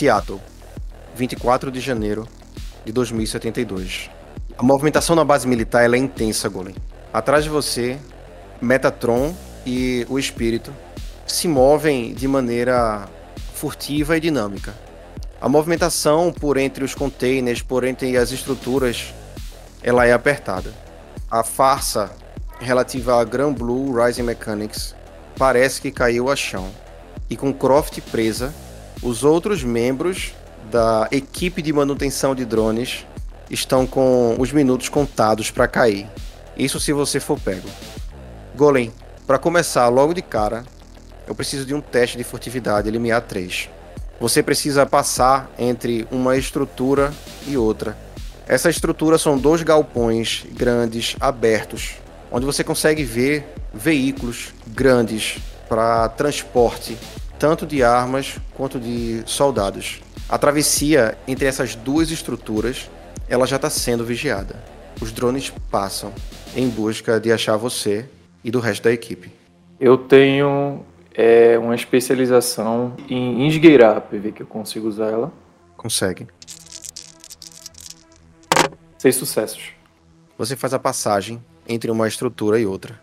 Seattle, 24 de janeiro de 2072. A movimentação na base militar é intensa, Golem. Atrás de você, Metatron e o Espírito se movem de maneira furtiva e dinâmica. A movimentação por entre os containers, por entre as estruturas, ela é apertada. A farsa relativa a Grand Blue Rising Mechanics parece que caiu a chão. E com Croft presa, os outros membros da equipe de manutenção de drones estão com os minutos contados para cair. Isso se você for pego. Golem, para começar logo de cara, eu preciso de um teste de furtividade limiar 3. Você precisa passar entre uma estrutura e outra. Essa estrutura são dois galpões grandes abertos, onde você consegue ver veículos grandes para transporte, tanto de armas quanto de soldados. A travessia entre essas duas estruturas, ela já está sendo vigiada. Os drones passam em busca de achar você e do resto da equipe. Eu tenho é, uma especialização em esgueirar PV, que eu consigo usar ela. Consegue. Seis sucessos. Você faz a passagem entre uma estrutura e outra.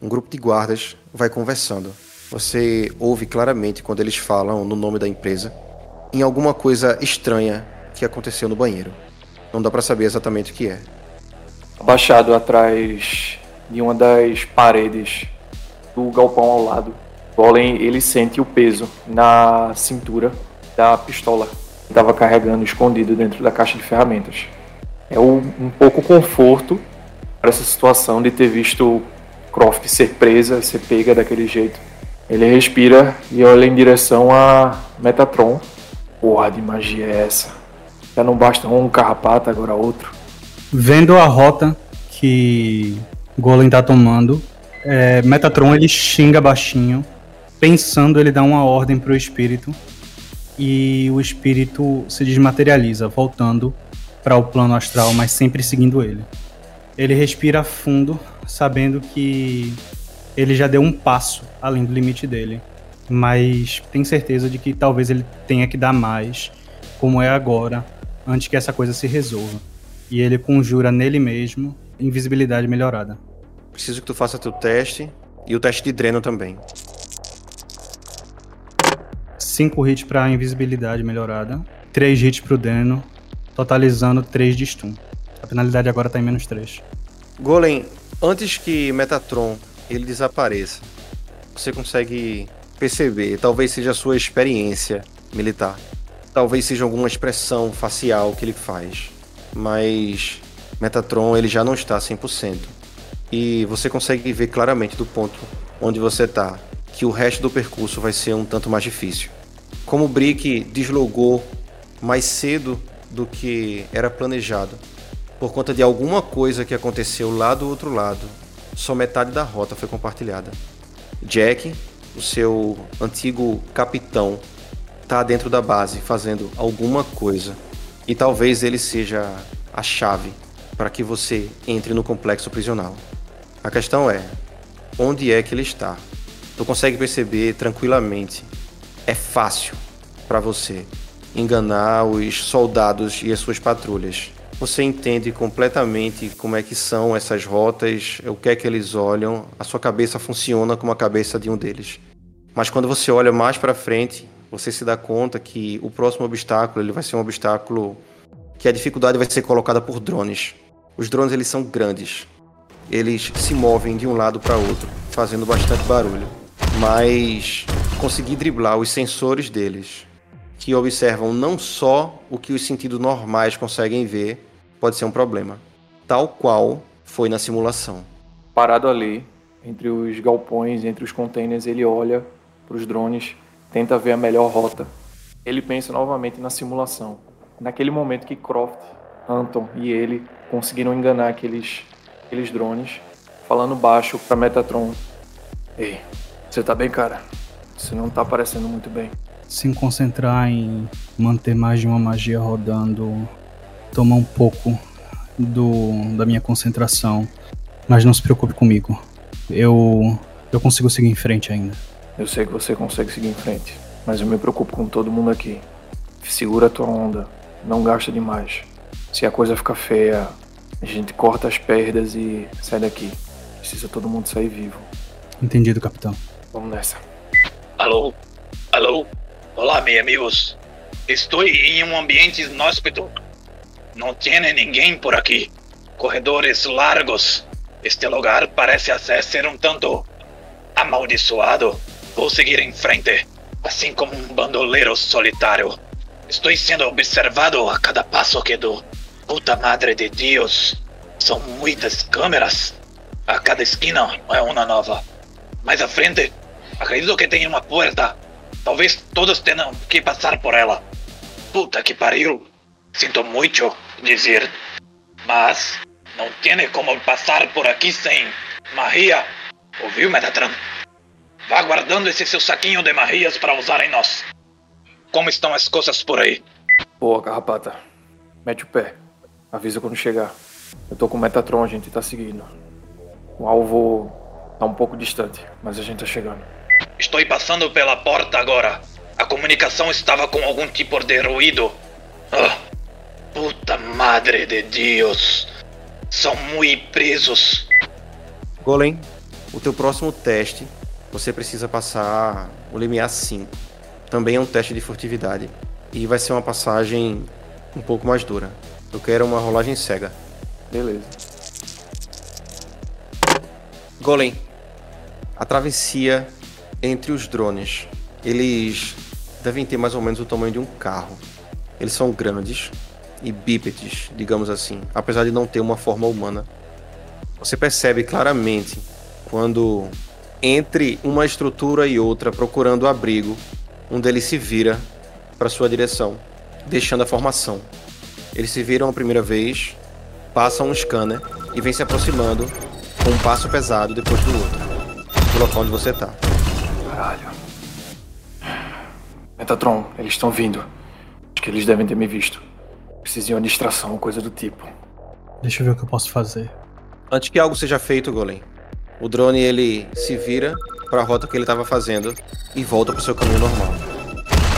Um grupo de guardas vai conversando. Você ouve claramente quando eles falam no nome da empresa em alguma coisa estranha que aconteceu no banheiro. Não dá para saber exatamente o que é. Abaixado atrás de uma das paredes do galpão ao lado, Golem ele sente o peso na cintura da pistola que estava carregando escondido dentro da caixa de ferramentas. É um, um pouco conforto para essa situação de ter visto Croft ser presa, ser pega daquele jeito. Ele respira e olha em direção a Metatron. Porra de magia é essa? Já não basta um carrapato, agora outro. Vendo a rota que Golem tá tomando, é, Metatron ele xinga baixinho Pensando, ele dá uma ordem para o espírito e o espírito se desmaterializa, voltando para o plano astral, mas sempre seguindo ele. Ele respira fundo, sabendo que ele já deu um passo além do limite dele, mas tem certeza de que talvez ele tenha que dar mais, como é agora, antes que essa coisa se resolva. E ele conjura nele mesmo invisibilidade melhorada. Preciso que tu faça teu teste e o teste de dreno também. 5 hits para invisibilidade melhorada, 3 hits pro dano, totalizando 3 de stun. A penalidade agora tá em menos 3. Golem, antes que Metatron ele desapareça, você consegue perceber, talvez seja a sua experiência militar, talvez seja alguma expressão facial que ele faz, mas Metatron ele já não está 100%. E você consegue ver claramente do ponto onde você está que o resto do percurso vai ser um tanto mais difícil. Como o Brick deslogou mais cedo do que era planejado, por conta de alguma coisa que aconteceu lá do outro lado, só metade da rota foi compartilhada. Jack, o seu antigo capitão, está dentro da base fazendo alguma coisa e talvez ele seja a chave para que você entre no complexo prisional. A questão é, onde é que ele está? Tu consegue perceber tranquilamente é fácil para você enganar os soldados e as suas patrulhas. Você entende completamente como é que são essas rotas, o que é que eles olham, a sua cabeça funciona como a cabeça de um deles. Mas quando você olha mais para frente, você se dá conta que o próximo obstáculo ele vai ser um obstáculo que a dificuldade vai ser colocada por drones. Os drones eles são grandes. Eles se movem de um lado para outro, fazendo bastante barulho mas conseguir driblar os sensores deles, que observam não só o que os sentidos normais conseguem ver, pode ser um problema, tal qual foi na simulação. Parado ali, entre os galpões, entre os containers, ele olha para os drones, tenta ver a melhor rota. Ele pensa novamente na simulação. Naquele momento que Croft, Anton e ele conseguiram enganar aqueles, aqueles drones, falando baixo para Metatron. Ei, você tá bem, cara? Você não tá parecendo muito bem. Se concentrar em manter mais de uma magia rodando toma um pouco do, da minha concentração. Mas não se preocupe comigo. Eu, eu consigo seguir em frente ainda. Eu sei que você consegue seguir em frente, mas eu me preocupo com todo mundo aqui. segura a tua onda, não gasta demais. Se a coisa ficar feia, a gente corta as perdas e sai daqui. Precisa todo mundo sair vivo. Entendido, capitão. Vamos nessa. Alô? Alô? Olá, meus amigos. Estou em um ambiente inóspito. Não tem ninguém por aqui. Corredores largos. Este lugar parece ser um tanto amaldiçoado. Vou seguir em frente, assim como um bandoleiro solitário. Estou sendo observado a cada passo que dou. Puta madre de Deus. São muitas câmeras. A cada esquina é uma nova. Mais à frente, acredito que tem uma porta. Talvez todos tenham que passar por ela. Puta que pariu. Sinto muito dizer. Mas não tem como passar por aqui sem magia. Ouviu, Metatron? Vá guardando esse seu saquinho de marrias para usar em nós. Como estão as coisas por aí? Boa, carrapata. Mete o pé. Avisa quando chegar. Eu tô com o Metatron, a gente tá seguindo. O alvo tá um pouco distante, mas a gente tá chegando. Estou passando pela porta agora. A comunicação estava com algum tipo de ruído. Ah, puta madre de Deus. São muito presos. Golem, o teu próximo teste, você precisa passar o limiar 5. Também é um teste de furtividade. E vai ser uma passagem um pouco mais dura. Eu quero uma rolagem cega. Beleza. Golem, a travessia entre os drones. Eles devem ter mais ou menos o tamanho de um carro. Eles são grandes e bípedes, digamos assim, apesar de não ter uma forma humana. Você percebe claramente quando entre uma estrutura e outra procurando abrigo, um deles se vira para sua direção, deixando a formação. Eles se viram a primeira vez, passam um scanner e vem se aproximando com um passo pesado depois do outro, do local onde você tá. Metatron, eles estão vindo. Acho que eles devem ter me visto. Preciso de uma distração ou coisa do tipo. Deixa eu ver o que eu posso fazer. Antes que algo seja feito, Golem, o drone ele se vira para a rota que ele estava fazendo e volta para o seu caminho normal.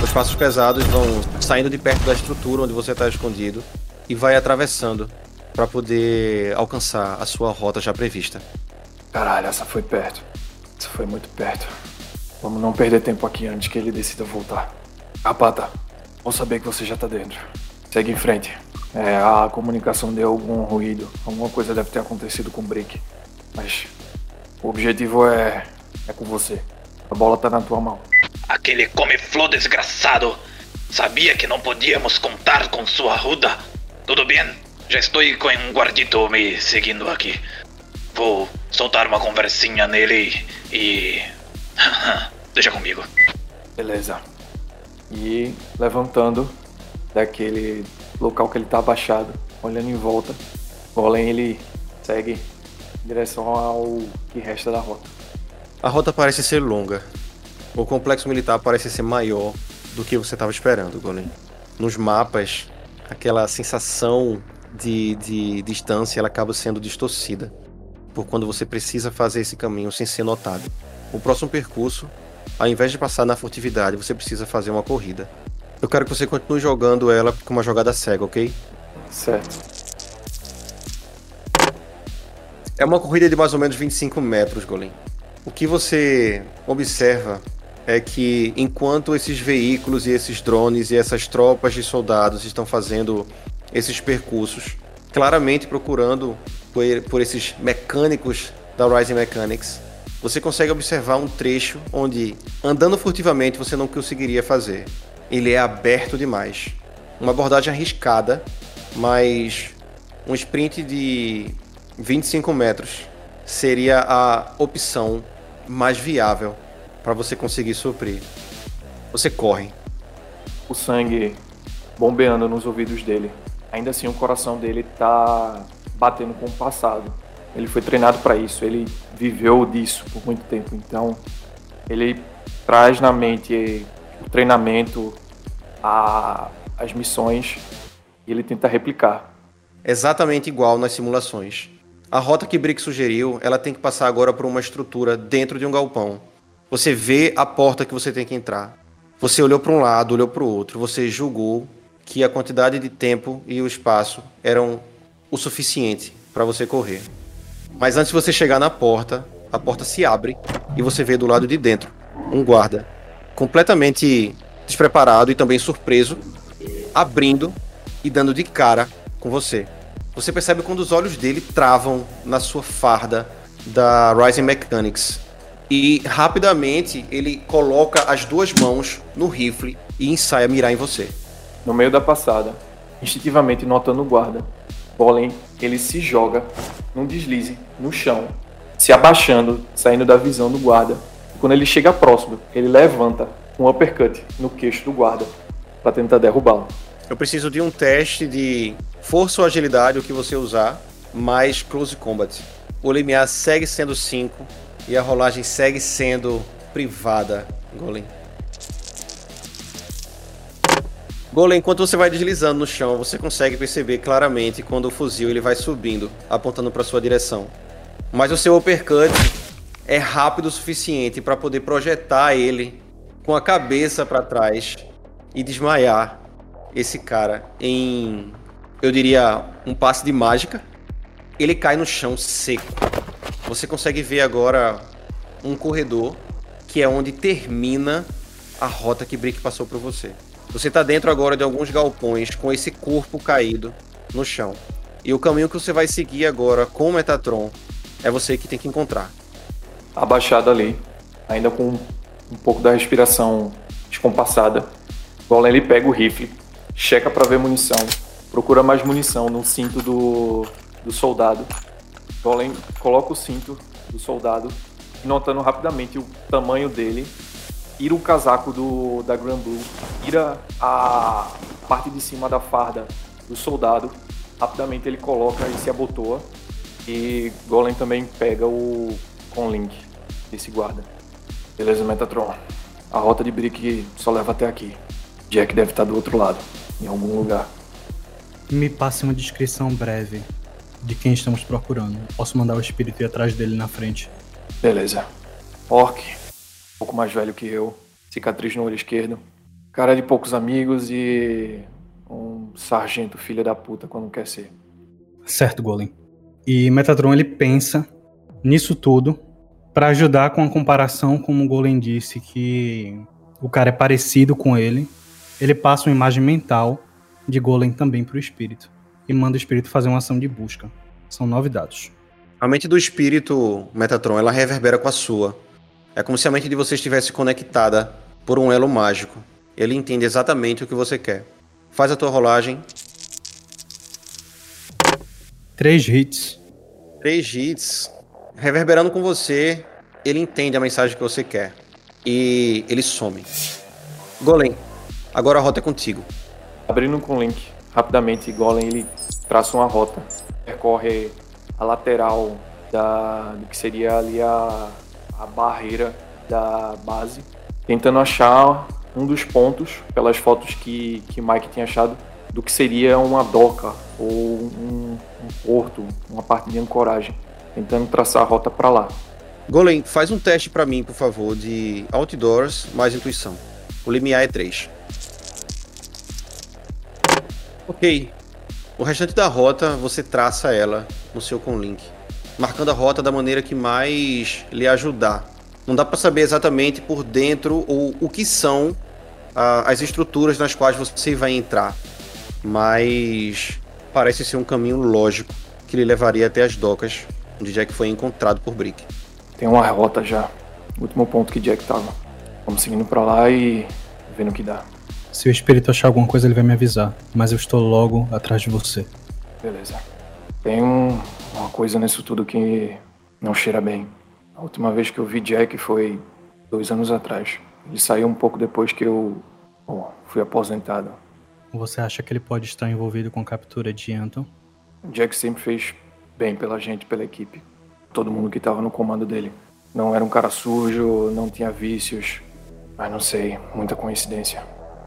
Os passos pesados vão saindo de perto da estrutura onde você está escondido e vai atravessando para poder alcançar a sua rota já prevista. Caralho, essa foi perto. Essa foi muito perto. Vamos não perder tempo aqui antes que ele decida voltar. Rapata, vou saber que você já tá dentro. Segue em frente. É, a comunicação deu algum ruído. Alguma coisa deve ter acontecido com o Brick. Mas o objetivo é. é com você. A bola tá na tua mão. Aquele come-flor desgraçado. Sabia que não podíamos contar com sua ruda. Tudo bem? Já estou com um guardito me seguindo aqui. Vou soltar uma conversinha nele e. Deixa comigo. Beleza. E levantando daquele local que ele tá abaixado, olhando em volta, o Golem ele segue em direção ao que resta da rota. A rota parece ser longa. O complexo militar parece ser maior do que você estava esperando, Golem. Nos mapas, aquela sensação de, de distância ela acaba sendo distorcida por quando você precisa fazer esse caminho sem ser notado. O próximo percurso, ao invés de passar na furtividade, você precisa fazer uma corrida. Eu quero que você continue jogando ela com uma jogada cega, ok? Certo. É uma corrida de mais ou menos 25 metros, Golem. O que você observa é que enquanto esses veículos e esses drones e essas tropas de soldados estão fazendo esses percursos, claramente procurando por, por esses mecânicos da Rising Mechanics, você consegue observar um trecho onde, andando furtivamente, você não conseguiria fazer. Ele é aberto demais. Uma abordagem arriscada, mas um sprint de 25 metros seria a opção mais viável para você conseguir suprir. Você corre. O sangue bombeando nos ouvidos dele. Ainda assim, o coração dele tá batendo com o passado. Ele foi treinado para isso, ele viveu disso por muito tempo. Então, ele traz na mente o treinamento, a, as missões e ele tenta replicar. Exatamente igual nas simulações. A rota que Brick sugeriu, ela tem que passar agora por uma estrutura dentro de um galpão. Você vê a porta que você tem que entrar. Você olhou para um lado, olhou para o outro, você julgou que a quantidade de tempo e o espaço eram o suficiente para você correr. Mas antes de você chegar na porta, a porta se abre e você vê do lado de dentro um guarda completamente despreparado e também surpreso, abrindo e dando de cara com você. Você percebe quando os olhos dele travam na sua farda da Rising Mechanics. E rapidamente ele coloca as duas mãos no rifle e ensaia mirar em você. No meio da passada, instintivamente notando o guarda, Golem ele se joga num deslize no chão, se abaixando, saindo da visão do guarda. Quando ele chega próximo, ele levanta um uppercut no queixo do guarda para tentar derrubá-lo. Eu preciso de um teste de força ou agilidade, o que você usar, mais close combat. O limiar segue sendo 5 e a rolagem segue sendo privada, Golem. Golem, enquanto você vai deslizando no chão, você consegue perceber claramente quando o fuzil ele vai subindo, apontando para sua direção. Mas o seu uppercut é rápido o suficiente para poder projetar ele com a cabeça para trás e desmaiar esse cara em, eu diria, um passe de mágica. Ele cai no chão seco. Você consegue ver agora um corredor que é onde termina a rota que Brick passou para você. Você está dentro agora de alguns galpões com esse corpo caído no chão. E o caminho que você vai seguir agora com o Metatron é você que tem que encontrar. Abaixado ali, ainda com um pouco da respiração descompassada, Golem ele pega o rifle, checa para ver munição, procura mais munição no cinto do, do soldado. Golem coloca o cinto do soldado, notando rapidamente o tamanho dele tira o casaco do, da Grand Blue, tira a parte de cima da farda do soldado, rapidamente ele coloca e se abotoa. E Golem também pega o Conlink, esse guarda. Beleza, Metatron. A rota de Brick só leva até aqui. Jack deve estar do outro lado, em algum lugar. Me passe uma descrição breve de quem estamos procurando. Posso mandar o espírito ir atrás dele na frente. Beleza. Orc, um pouco mais velho que eu, cicatriz no olho esquerdo, cara de poucos amigos e um sargento filha da puta quando quer ser. Certo, Golem. E Metatron ele pensa nisso tudo para ajudar com a comparação, como o Golem disse que o cara é parecido com ele. Ele passa uma imagem mental de Golem também para o espírito e manda o espírito fazer uma ação de busca. São nove dados. A mente do espírito, Metatron, ela reverbera com a sua. É como se a mente de você estivesse conectada por um elo mágico. Ele entende exatamente o que você quer. Faz a tua rolagem. Três hits. Três hits. Reverberando com você, ele entende a mensagem que você quer. E ele some. Golem, agora a rota é contigo. Abrindo com o link, rapidamente, Golem ele traça uma rota. Percorre a lateral da, do que seria ali a, a barreira da base, tentando achar um dos pontos, pelas fotos que, que Mike tinha achado, do que seria uma doca ou um, um porto, uma parte de ancoragem, tentando traçar a rota para lá. Golem, faz um teste para mim, por favor, de outdoors mais intuição. O limiar é 3. Ok. O restante da rota, você traça ela no seu conlink marcando a rota da maneira que mais lhe ajudar. Não dá para saber exatamente por dentro ou o que são ah, as estruturas nas quais você vai entrar, mas parece ser um caminho lógico que lhe levaria até as docas onde Jack foi encontrado por Brick. Tem uma rota já. O último ponto que Jack tava. Vamos seguindo para lá e vendo o que dá. Se o espírito achar alguma coisa, ele vai me avisar. Mas eu estou logo atrás de você. Beleza. Tem um, uma coisa nisso tudo que não cheira bem. A última vez que eu vi Jack foi dois anos atrás. Ele saiu um pouco depois que eu bom, fui aposentado. Você acha que ele pode estar envolvido com a captura de Anton? Jack sempre fez bem pela gente, pela equipe. Todo mundo que estava no comando dele. Não era um cara sujo, não tinha vícios. Mas não sei, muita coincidência.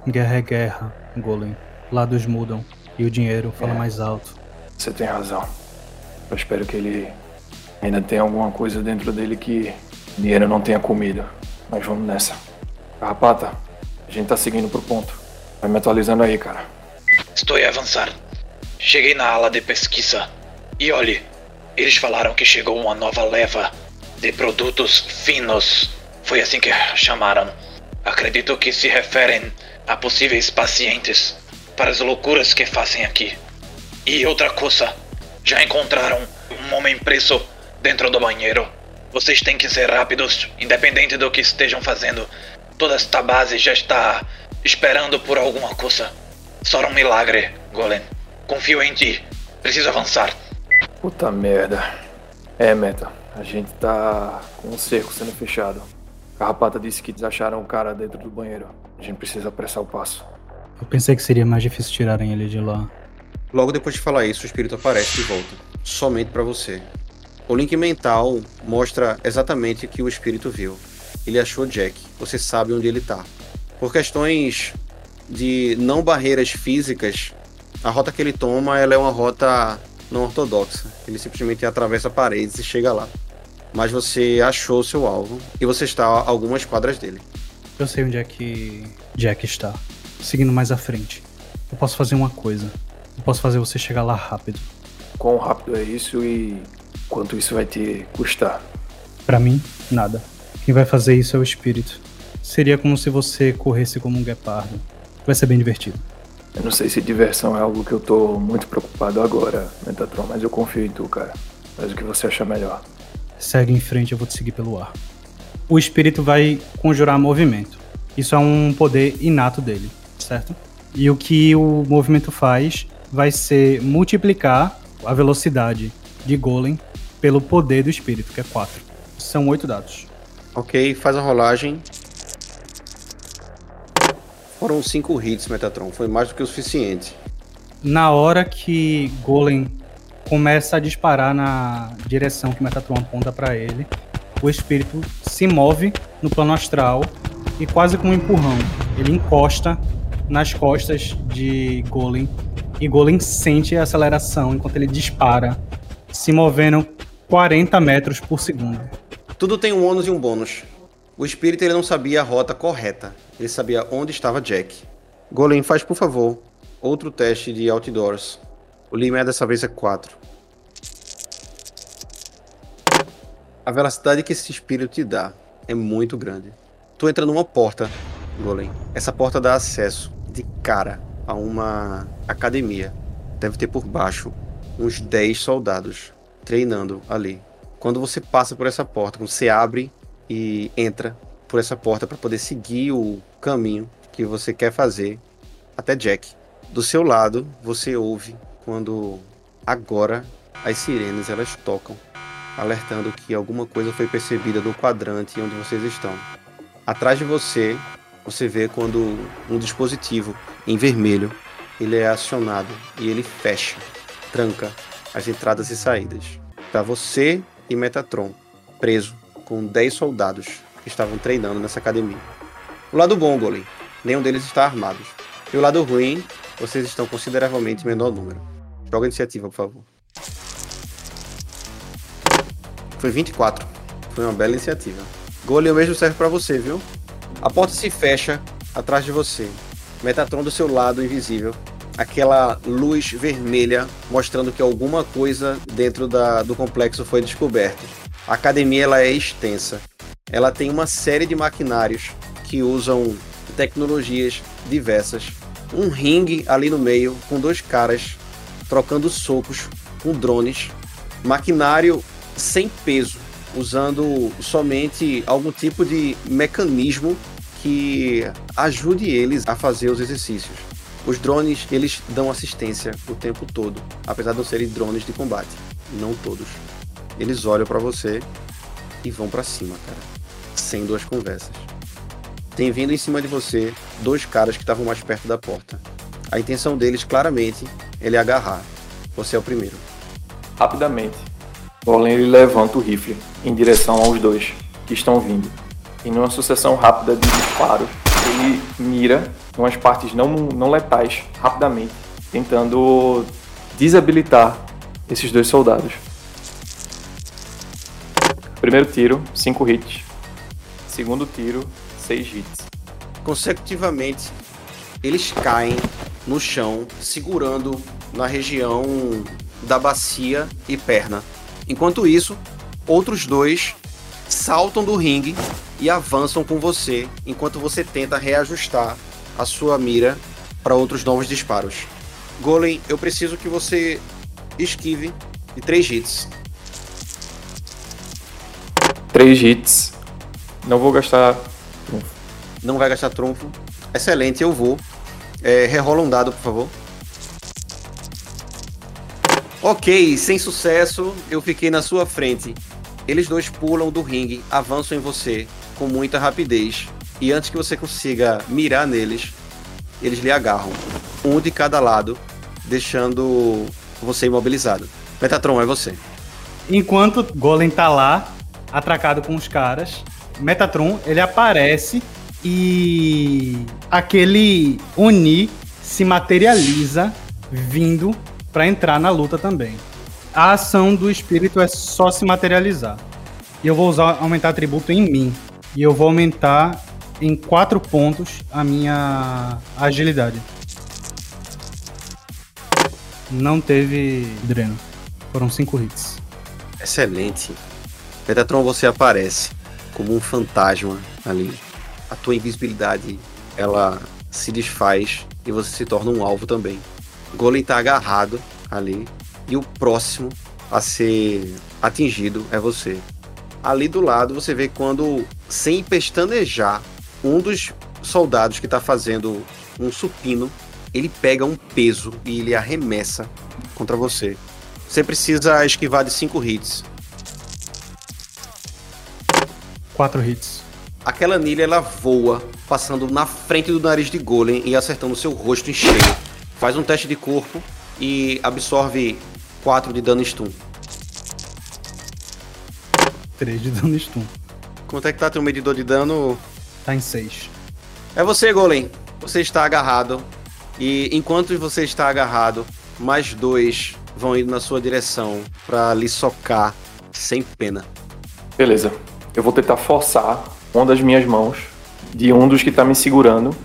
Guerra é guerra, Golem. Lados mudam e o dinheiro fala é. mais alto. Você tem razão. Eu espero que ele ainda tenha alguma coisa dentro dele que dinheiro não tenha comido. Mas vamos nessa. Carrapata, A gente tá seguindo pro ponto. Vai me atualizando aí, cara. Estou a avançar. Cheguei na ala de pesquisa. E olhe, eles falaram que chegou uma nova leva de produtos finos. Foi assim que chamaram. Acredito que se referem a possíveis pacientes para as loucuras que fazem aqui. E outra coisa, já encontraram um homem preso dentro do banheiro. Vocês têm que ser rápidos, independente do que estejam fazendo. Toda esta base já está esperando por alguma coisa. Só um milagre, Golem. Confio em ti. Preciso avançar. Puta merda. É, Meta. A gente tá com um cerco sendo fechado. Carrapata disse que desacharam o cara dentro do banheiro. A gente precisa apressar o passo. Eu pensei que seria mais difícil tirarem ele de lá. Logo depois de falar isso, o espírito aparece de volta, somente para você. O link mental mostra exatamente o que o espírito viu. Ele achou Jack. Você sabe onde ele tá. Por questões de não barreiras físicas, a rota que ele toma ela é uma rota não ortodoxa. Ele simplesmente atravessa paredes e chega lá. Mas você achou seu alvo e você está a algumas quadras dele. Eu sei onde é que Jack está. Seguindo mais à frente. Eu posso fazer uma coisa. Eu posso fazer você chegar lá rápido. Quão rápido é isso e quanto isso vai te custar? Para mim, nada. Quem vai fazer isso é o espírito. Seria como se você corresse como um guepardo. Vai ser bem divertido. Eu não sei se diversão é algo que eu tô muito preocupado agora, Metatron, mas eu confio em tu, cara. Faz o que você achar melhor. Segue em frente, eu vou te seguir pelo ar. O espírito vai conjurar movimento. Isso é um poder inato dele, certo? E o que o movimento faz vai ser multiplicar a velocidade de Golem pelo poder do espírito, que é 4. São 8 dados. Ok, faz a rolagem. Foram 5 hits, Metatron. Foi mais do que o suficiente. Na hora que Golem começa a disparar na direção que Metatron aponta para ele, o espírito se move no plano astral e quase com um empurrão, ele encosta nas costas de Golem e Golem sente a aceleração enquanto ele dispara, se movendo 40 metros por segundo. Tudo tem um ônus e um bônus. O espírito ele não sabia a rota correta, ele sabia onde estava Jack. Golem, faz por favor outro teste de outdoors. O limite dessa vez é 4. A velocidade que esse espírito te dá é muito grande. Tu entra numa porta, Golem. Essa porta dá acesso de cara a uma academia. Deve ter por baixo uns 10 soldados treinando ali. Quando você passa por essa porta, quando você abre e entra por essa porta para poder seguir o caminho que você quer fazer até Jack. Do seu lado, você ouve quando agora as sirenes elas tocam, alertando que alguma coisa foi percebida do quadrante onde vocês estão. Atrás de você, você vê quando um dispositivo em vermelho ele é acionado e ele fecha, tranca as entradas e saídas. Para você e Metatron, preso com 10 soldados que estavam treinando nessa academia. O lado bom, Golem, nenhum deles está armado. E o lado ruim, vocês estão consideravelmente menor número. Joga a iniciativa, por favor. Foi 24. Foi uma bela iniciativa. Golem, o mesmo serve para você, viu? A porta se fecha atrás de você. Metatron do seu lado, invisível. Aquela luz vermelha mostrando que alguma coisa dentro da, do complexo foi descoberta. A academia ela é extensa. Ela tem uma série de maquinários que usam tecnologias diversas. Um ringue ali no meio com dois caras trocando socos com drones. Maquinário sem peso, usando somente algum tipo de mecanismo que ajude eles a fazer os exercícios. Os drones, eles dão assistência o tempo todo, apesar de não serem drones de combate, não todos. Eles olham para você e vão para cima, cara, sem duas conversas. Tem vindo em cima de você dois caras que estavam mais perto da porta. A intenção deles, claramente, é lhe agarrar. Você é o primeiro. Rapidamente, ele levanta o rifle em direção aos dois que estão vindo. E numa sucessão rápida de disparos, ele mira em umas partes não, não letais rapidamente, tentando desabilitar esses dois soldados. Primeiro tiro, 5 hits. Segundo tiro, 6 hits. consecutivamente eles caem no chão, segurando na região da bacia e perna. Enquanto isso, outros dois saltam do ringue e avançam com você, enquanto você tenta reajustar a sua mira para outros novos disparos. Golem, eu preciso que você esquive de três hits. Três hits. Não vou gastar trunfo. Não vai gastar trunfo. Excelente, eu vou. É, rerola um dado, por favor. Ok, sem sucesso, eu fiquei na sua frente. Eles dois pulam do ringue, avançam em você com muita rapidez. E antes que você consiga mirar neles, eles lhe agarram. Um de cada lado, deixando você imobilizado. Metatron, é você. Enquanto Golem tá lá, atracado com os caras, Metatron, ele aparece e aquele Oni se materializa vindo para entrar na luta também. A ação do espírito é só se materializar. E eu vou usar aumentar atributo em mim. E eu vou aumentar em 4 pontos a minha agilidade. Não teve dreno. Foram 5 hits. Excelente. Metatron, você aparece como um fantasma ali. A tua invisibilidade, ela se desfaz e você se torna um alvo também. Golem tá agarrado ali e o próximo a ser atingido é você. Ali do lado você vê quando, sem pestanejar, um dos soldados que está fazendo um supino, ele pega um peso e ele arremessa contra você. Você precisa esquivar de 5 hits. Quatro hits. Aquela anilha ela voa, passando na frente do nariz de Golem e acertando seu rosto em cheio. Faz um teste de corpo e absorve 4 de dano stun. 3 de dano stun. Quanto é que tá teu medidor de dano? Tá em 6. É você, Golem. Você está agarrado. E enquanto você está agarrado, mais dois vão indo na sua direção para lhe socar sem pena. Beleza. Eu vou tentar forçar uma das minhas mãos de um dos que tá me segurando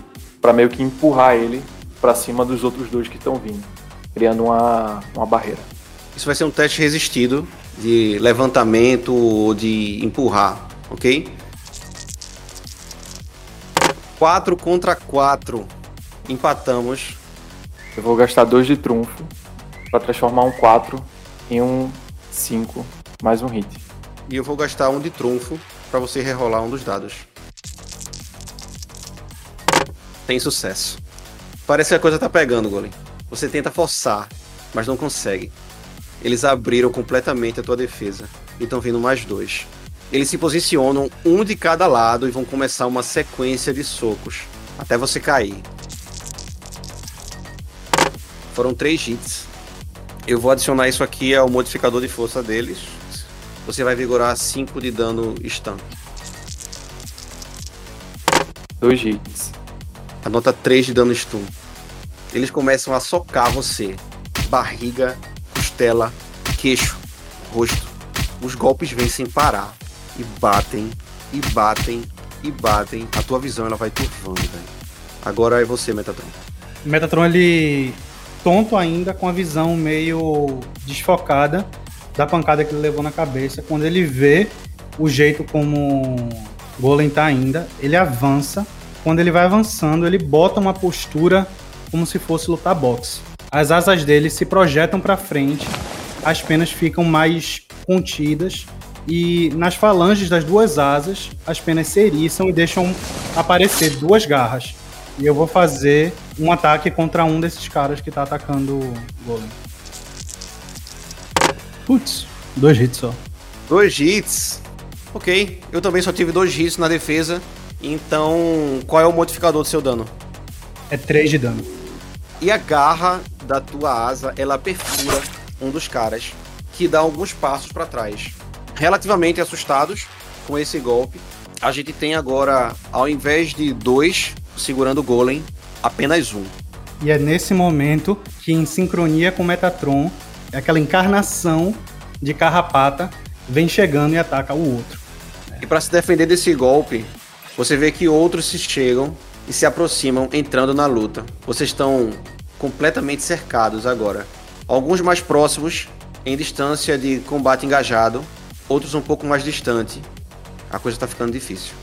para meio que empurrar ele para cima dos outros dois que estão vindo, criando uma, uma barreira. Isso vai ser um teste resistido de levantamento ou de empurrar, ok? 4 contra 4. Empatamos. Eu vou gastar dois de trunfo para transformar um 4 em um 5 mais um hit. E eu vou gastar um de trunfo para você rerolar um dos dados. Tem sucesso. Parece que a coisa tá pegando, Golem. Você tenta forçar, mas não consegue. Eles abriram completamente a tua defesa. E estão vindo mais dois. Eles se posicionam um de cada lado e vão começar uma sequência de socos. Até você cair. Foram três hits. Eu vou adicionar isso aqui ao modificador de força deles. Você vai vigorar 5 de dano stun. Dois hits. Anota 3 de dano stun. Eles começam a socar você. Barriga, costela, queixo, rosto. Os golpes vêm sem parar. E batem, e batem, e batem. A tua visão ela vai turvando, velho. Agora é você, Metatron. Metatron, ele tonto ainda, com a visão meio desfocada da pancada que ele levou na cabeça. Quando ele vê o jeito como Golem tá ainda, ele avança. Quando ele vai avançando, ele bota uma postura como se fosse lutar boxe. As asas dele se projetam para frente, as penas ficam mais contidas e nas falanges das duas asas as penas se eriçam e deixam aparecer duas garras. E eu vou fazer um ataque contra um desses caras que tá atacando o Golem. Putz, dois hits só. Dois hits. Ok. Eu também só tive dois hits na defesa. Então, qual é o modificador do seu dano? É 3 de dano. E a garra da tua asa, ela perfura um dos caras, que dá alguns passos para trás. Relativamente assustados com esse golpe, a gente tem agora, ao invés de dois segurando o golem, apenas um. E é nesse momento que, em sincronia com Metatron, aquela encarnação de carrapata vem chegando e ataca o outro. E para se defender desse golpe, você vê que outros se chegam e se aproximam, entrando na luta. Vocês estão completamente cercados agora. Alguns mais próximos, em distância de combate engajado, outros um pouco mais distante. A coisa tá ficando difícil.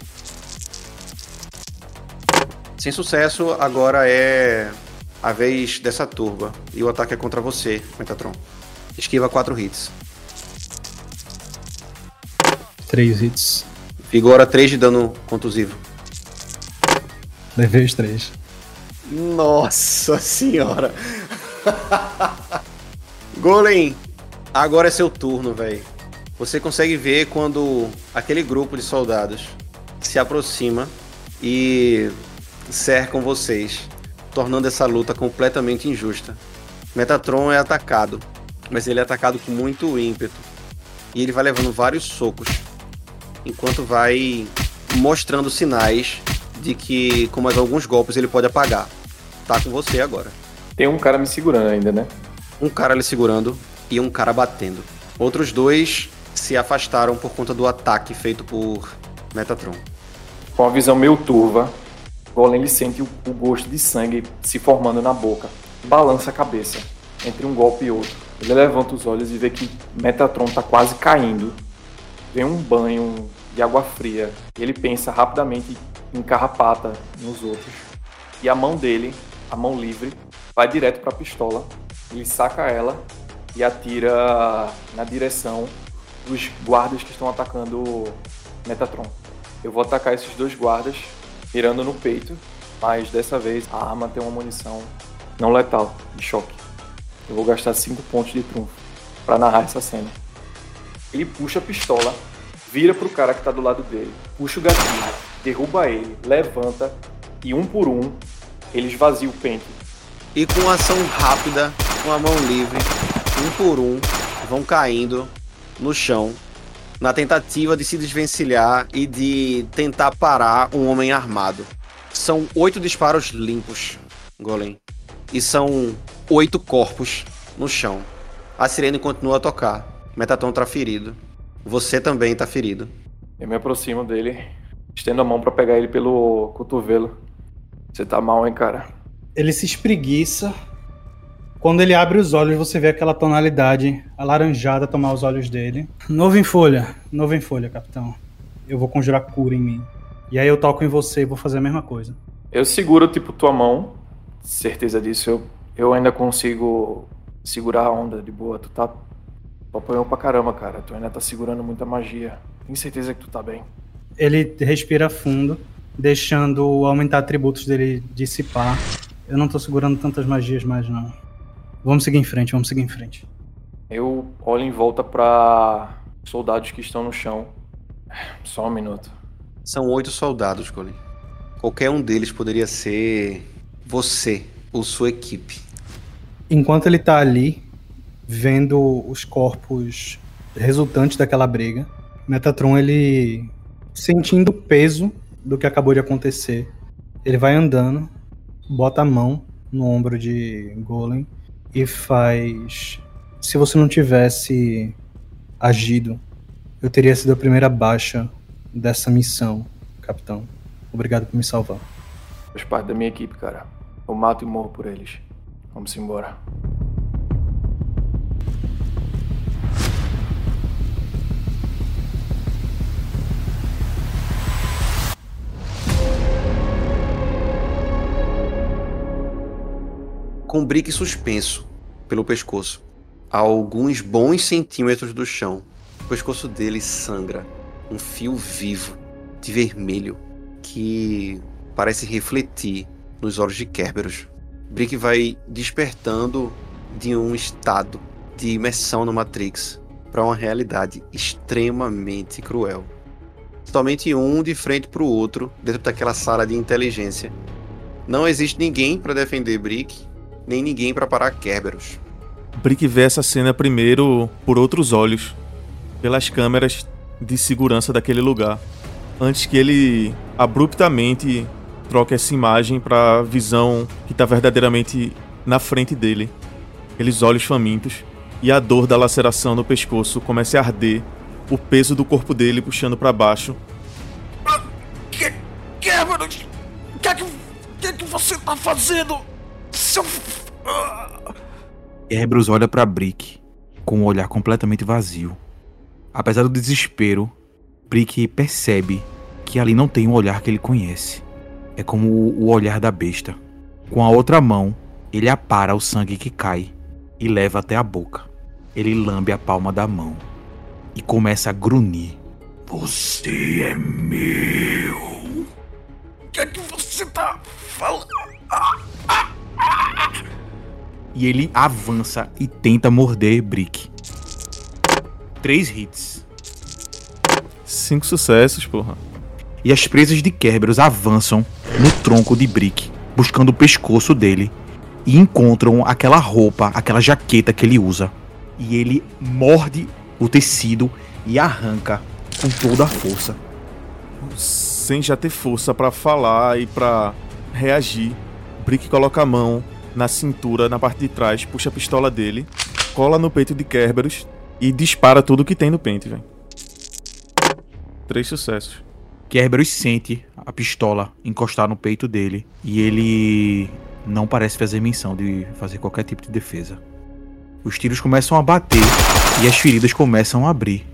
Sem sucesso, agora é a vez dessa turba. E o ataque é contra você, Metatron. Esquiva 4 hits. Três hits. Vigora 3 de dano contusivo. Levei os três. Nossa senhora! Golem, agora é seu turno, velho. Você consegue ver quando aquele grupo de soldados se aproxima e cercam vocês, tornando essa luta completamente injusta. Metatron é atacado, mas ele é atacado com muito ímpeto. E ele vai levando vários socos, enquanto vai mostrando sinais de que com mais alguns golpes ele pode apagar. Tá com você agora. Tem um cara me segurando ainda, né? Um cara lhe segurando e um cara batendo. Outros dois se afastaram por conta do ataque feito por Metatron. Com a visão meio turva, Golem sente o, o gosto de sangue se formando na boca. Balança a cabeça entre um golpe e outro. Ele levanta os olhos e vê que Metatron tá quase caindo. Vem um banho de água fria. Ele pensa rapidamente em carrapata nos outros. E a mão dele, a mão livre, vai direto para a pistola. Ele saca ela e atira na direção dos guardas que estão atacando Metatron. Eu vou atacar esses dois guardas mirando no peito, mas dessa vez a arma tem uma munição não letal, de choque. Eu vou gastar 5 pontos de trunfo para narrar essa cena. Ele puxa a pistola, vira pro cara que tá do lado dele, puxa o gatilho, derruba ele, levanta e um por um ele esvazia o pente. E com ação rápida, com a mão livre, um por um, vão caindo no chão na tentativa de se desvencilhar e de tentar parar um homem armado. São oito disparos limpos, Golem. E são oito corpos no chão. A sirene continua a tocar. Metatron tá ferido. Você também tá ferido. Eu me aproximo dele, estendo a mão para pegar ele pelo cotovelo. Você tá mal, hein, cara? Ele se espreguiça. Quando ele abre os olhos, você vê aquela tonalidade alaranjada tomar os olhos dele. Novo em folha, novo em folha, capitão. Eu vou conjurar cura em mim. E aí eu toco em você e vou fazer a mesma coisa. Eu seguro, tipo, tua mão. Certeza disso. Eu, eu ainda consigo segurar a onda de boa. Tu tá. Tu apanhou pra caramba, cara. Tu ainda tá segurando muita magia. Tenho certeza que tu tá bem. Ele respira fundo, deixando aumentar atributos dele dissipar. Eu não tô segurando tantas magias mais, não. Vamos seguir em frente, vamos seguir em frente. Eu olho em volta pra soldados que estão no chão. Só um minuto. São oito soldados, Colin. Qualquer um deles poderia ser você ou sua equipe. Enquanto ele tá ali, vendo os corpos resultantes daquela briga, Metatron, ele sentindo o peso do que acabou de acontecer, ele vai andando, bota a mão no ombro de Golem e faz. Se você não tivesse agido, eu teria sido a primeira baixa dessa missão, capitão. Obrigado por me salvar. Faz parte da minha equipe, cara. Eu mato e morro por eles. Vamos embora. Com Brick suspenso pelo pescoço, a alguns bons centímetros do chão, o pescoço dele sangra. Um fio vivo de vermelho que parece refletir nos olhos de Kerberos. Brick vai despertando de um estado de imersão no Matrix para uma realidade extremamente cruel. Somente um de frente para o outro dentro daquela sala de inteligência. Não existe ninguém para defender Brick, nem ninguém para parar Kerberos. Brick vê essa cena primeiro por outros olhos, pelas câmeras de segurança daquele lugar, antes que ele abruptamente troque essa imagem para a visão que está verdadeiramente na frente dele. Aqueles olhos famintos e a dor da laceração no pescoço começa a arder, o peso do corpo dele puxando para baixo. Kerberos, o que é que você tá fazendo? Seu. Kerberos olha para Brick com um olhar completamente vazio. Apesar do desespero, Brick percebe que ali não tem um olhar que ele conhece. É como o olhar da besta. Com a outra mão, ele apara o sangue que cai e leva até a boca. Ele lambe a palma da mão e começa a grunhir. Você é meu. O que é que você tá falando? E ele avança e tenta morder Brick. Três hits. Cinco sucessos, porra. E as presas de Kerberos avançam no tronco de Brick, buscando o pescoço dele. E encontram aquela roupa, aquela jaqueta que ele usa. E ele morde o tecido e arranca com toda a força. Sem já ter força pra falar e pra reagir, Brick coloca a mão na cintura, na parte de trás, puxa a pistola dele, cola no peito de Kerberos e dispara tudo que tem no pente, velho. Três sucessos. Kerberos sente a pistola encostar no peito dele e ele não parece fazer menção de fazer qualquer tipo de defesa. Os tiros começam a bater e as feridas começam a abrir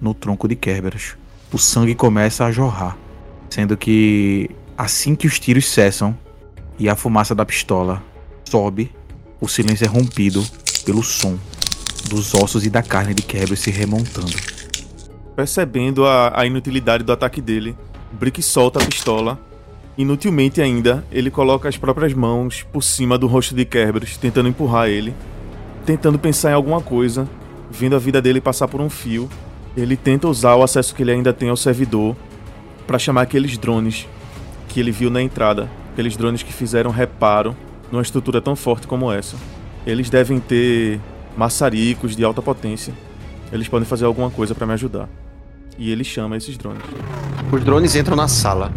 no tronco de Kerberos. O sangue começa a jorrar, sendo que assim que os tiros cessam e a fumaça da pistola sobe, o silêncio é rompido pelo som dos ossos e da carne de Kerberos se remontando. Percebendo a, a inutilidade do ataque dele, Brick solta a pistola. Inutilmente ainda, ele coloca as próprias mãos por cima do rosto de Kerberos, tentando empurrar ele, tentando pensar em alguma coisa, vendo a vida dele passar por um fio. Ele tenta usar o acesso que ele ainda tem ao servidor para chamar aqueles drones que ele viu na entrada, aqueles drones que fizeram reparo numa estrutura tão forte como essa. Eles devem ter maçaricos de alta potência. Eles podem fazer alguma coisa para me ajudar. E ele chama esses drones. Os drones entram na sala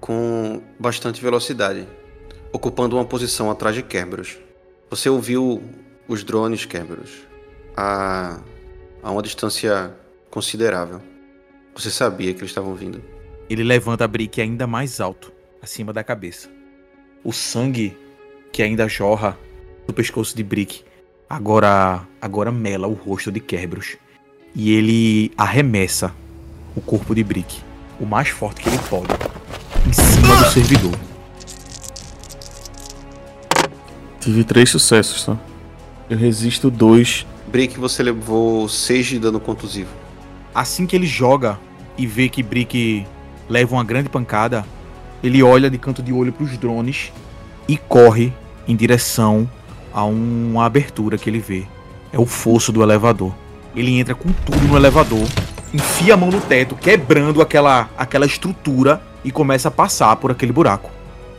com bastante velocidade, ocupando uma posição atrás de Kerberos. Você ouviu os drones Kerberos a, a uma distância considerável. Você sabia que eles estavam vindo. Ele levanta a Brick ainda mais alto, acima da cabeça. O sangue que ainda jorra do pescoço de Brick agora agora mela o rosto de Kerberos e ele arremessa o corpo de Brick, o mais forte que ele pode, em cima do servidor. Tive três sucessos, tá? Eu resisto dois. Brick, você levou 6 de dano contusivo. Assim que ele joga e vê que Brick leva uma grande pancada, ele olha de canto de olho para os drones e corre em direção a uma abertura que ele vê. É o fosso do elevador. Ele entra com tudo no elevador, enfia a mão no teto, quebrando aquela, aquela estrutura e começa a passar por aquele buraco.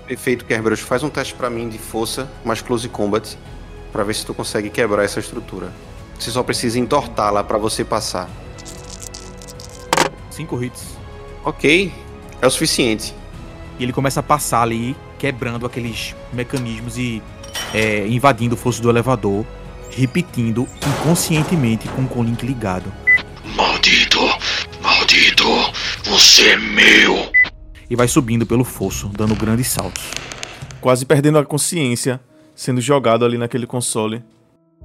Perfeito, Kerberos. Faz um teste pra mim de força mais close combat pra ver se tu consegue quebrar essa estrutura. Você só precisa entortá-la pra você passar. Cinco hits. Ok, é o suficiente. E ele começa a passar ali, quebrando aqueles mecanismos e é, invadindo o fosso do elevador, repetindo inconscientemente com o colink ligado. Maldito! Maldito! Você é meu! E vai subindo pelo fosso, dando grandes saltos. Quase perdendo a consciência, sendo jogado ali naquele console.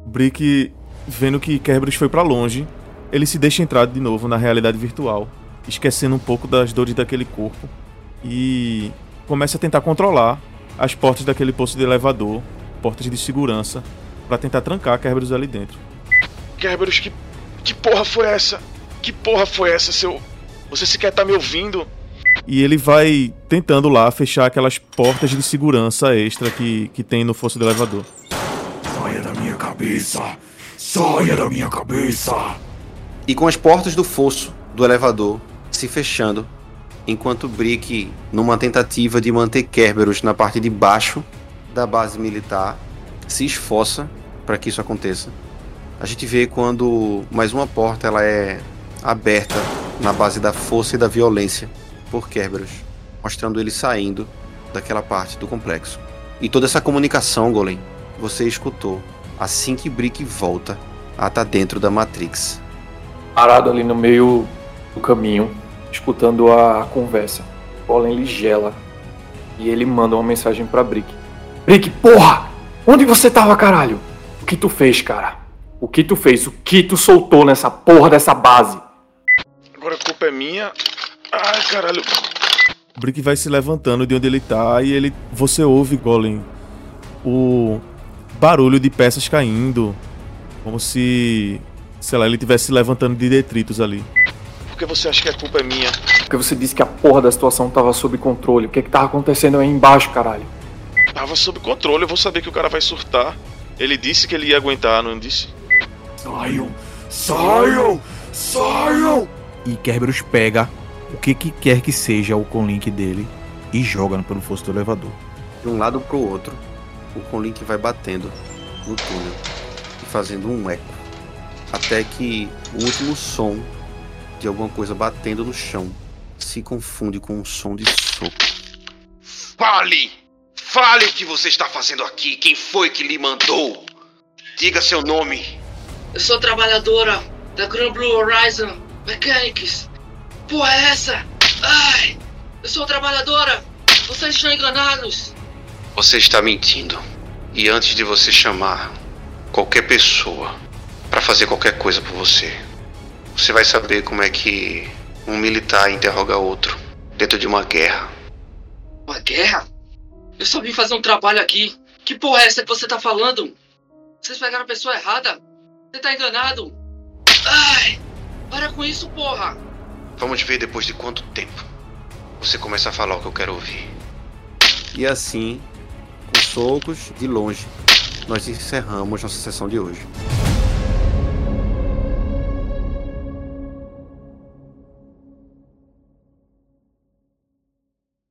Brick, vendo que Kerberos foi pra longe, ele se deixa entrar de novo na realidade virtual, esquecendo um pouco das dores daquele corpo. E começa a tentar controlar as portas daquele posto de elevador, portas de segurança, para tentar trancar Kerberos ali dentro. Kerberos, que, que porra foi essa? Que porra foi essa, seu. Você sequer tá me ouvindo? E ele vai tentando lá fechar aquelas portas de segurança extra que, que tem no fosso do elevador. Saia da minha cabeça! Saia da minha cabeça! E com as portas do fosso do elevador se fechando, enquanto Brick, numa tentativa de manter Kerberos na parte de baixo da base militar, se esforça para que isso aconteça. A gente vê quando mais uma porta ela é aberta na base da força e da violência por Kerberos, mostrando ele saindo daquela parte do complexo. E toda essa comunicação, Golem, você escutou assim que Brick volta a estar dentro da Matrix. Parado ali no meio do caminho, escutando a conversa. Golem ele gela. E ele manda uma mensagem pra Brick. Brick, porra! Onde você tava, caralho? O que tu fez, cara? O que tu fez? O que tu soltou nessa porra dessa base? Agora a culpa é minha. Ai, caralho. Brick vai se levantando de onde ele tá e ele. Você ouve, Golem, o barulho de peças caindo. Como se. Sei lá, ele estivesse se levantando de detritos ali. Por que você acha que a culpa é minha? Porque você disse que a porra da situação tava sob controle. O que que tava acontecendo aí embaixo, caralho? Tava sob controle, eu vou saber que o cara vai surtar. Ele disse que ele ia aguentar, não disse? Saiam! Saiam! Saiam! E Kerberos pega o que, que quer que seja o conlink dele e joga pelo fosso do elevador. De um lado pro outro, o Conlink vai batendo no túnel e fazendo um eco. Até que o último som de alguma coisa batendo no chão se confunde com um som de soco. Fale! Fale o que você está fazendo aqui. Quem foi que lhe mandou? Diga seu nome. Eu sou trabalhadora da Grand Blue Horizon Mechanics. Porra é essa? Ai! Eu sou trabalhadora! Vocês estão enganados! Você está mentindo. E antes de você chamar qualquer pessoa para fazer qualquer coisa por você, você vai saber como é que um militar interroga outro dentro de uma guerra. Uma guerra? Eu só vim fazer um trabalho aqui. Que porra é essa que você tá falando? Vocês pegaram a pessoa errada? Você tá enganado? Ai! Para com isso, porra! Vamos ver depois de quanto tempo você começa a falar o que eu quero ouvir. E assim, com socos de longe, nós encerramos nossa sessão de hoje.